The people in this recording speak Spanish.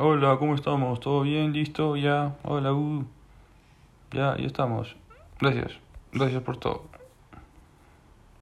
Hola, ¿cómo estamos? ¿Todo bien? ¿Listo? ¿Ya? Hola, uh. Ya, ya estamos. Gracias. Gracias por todo.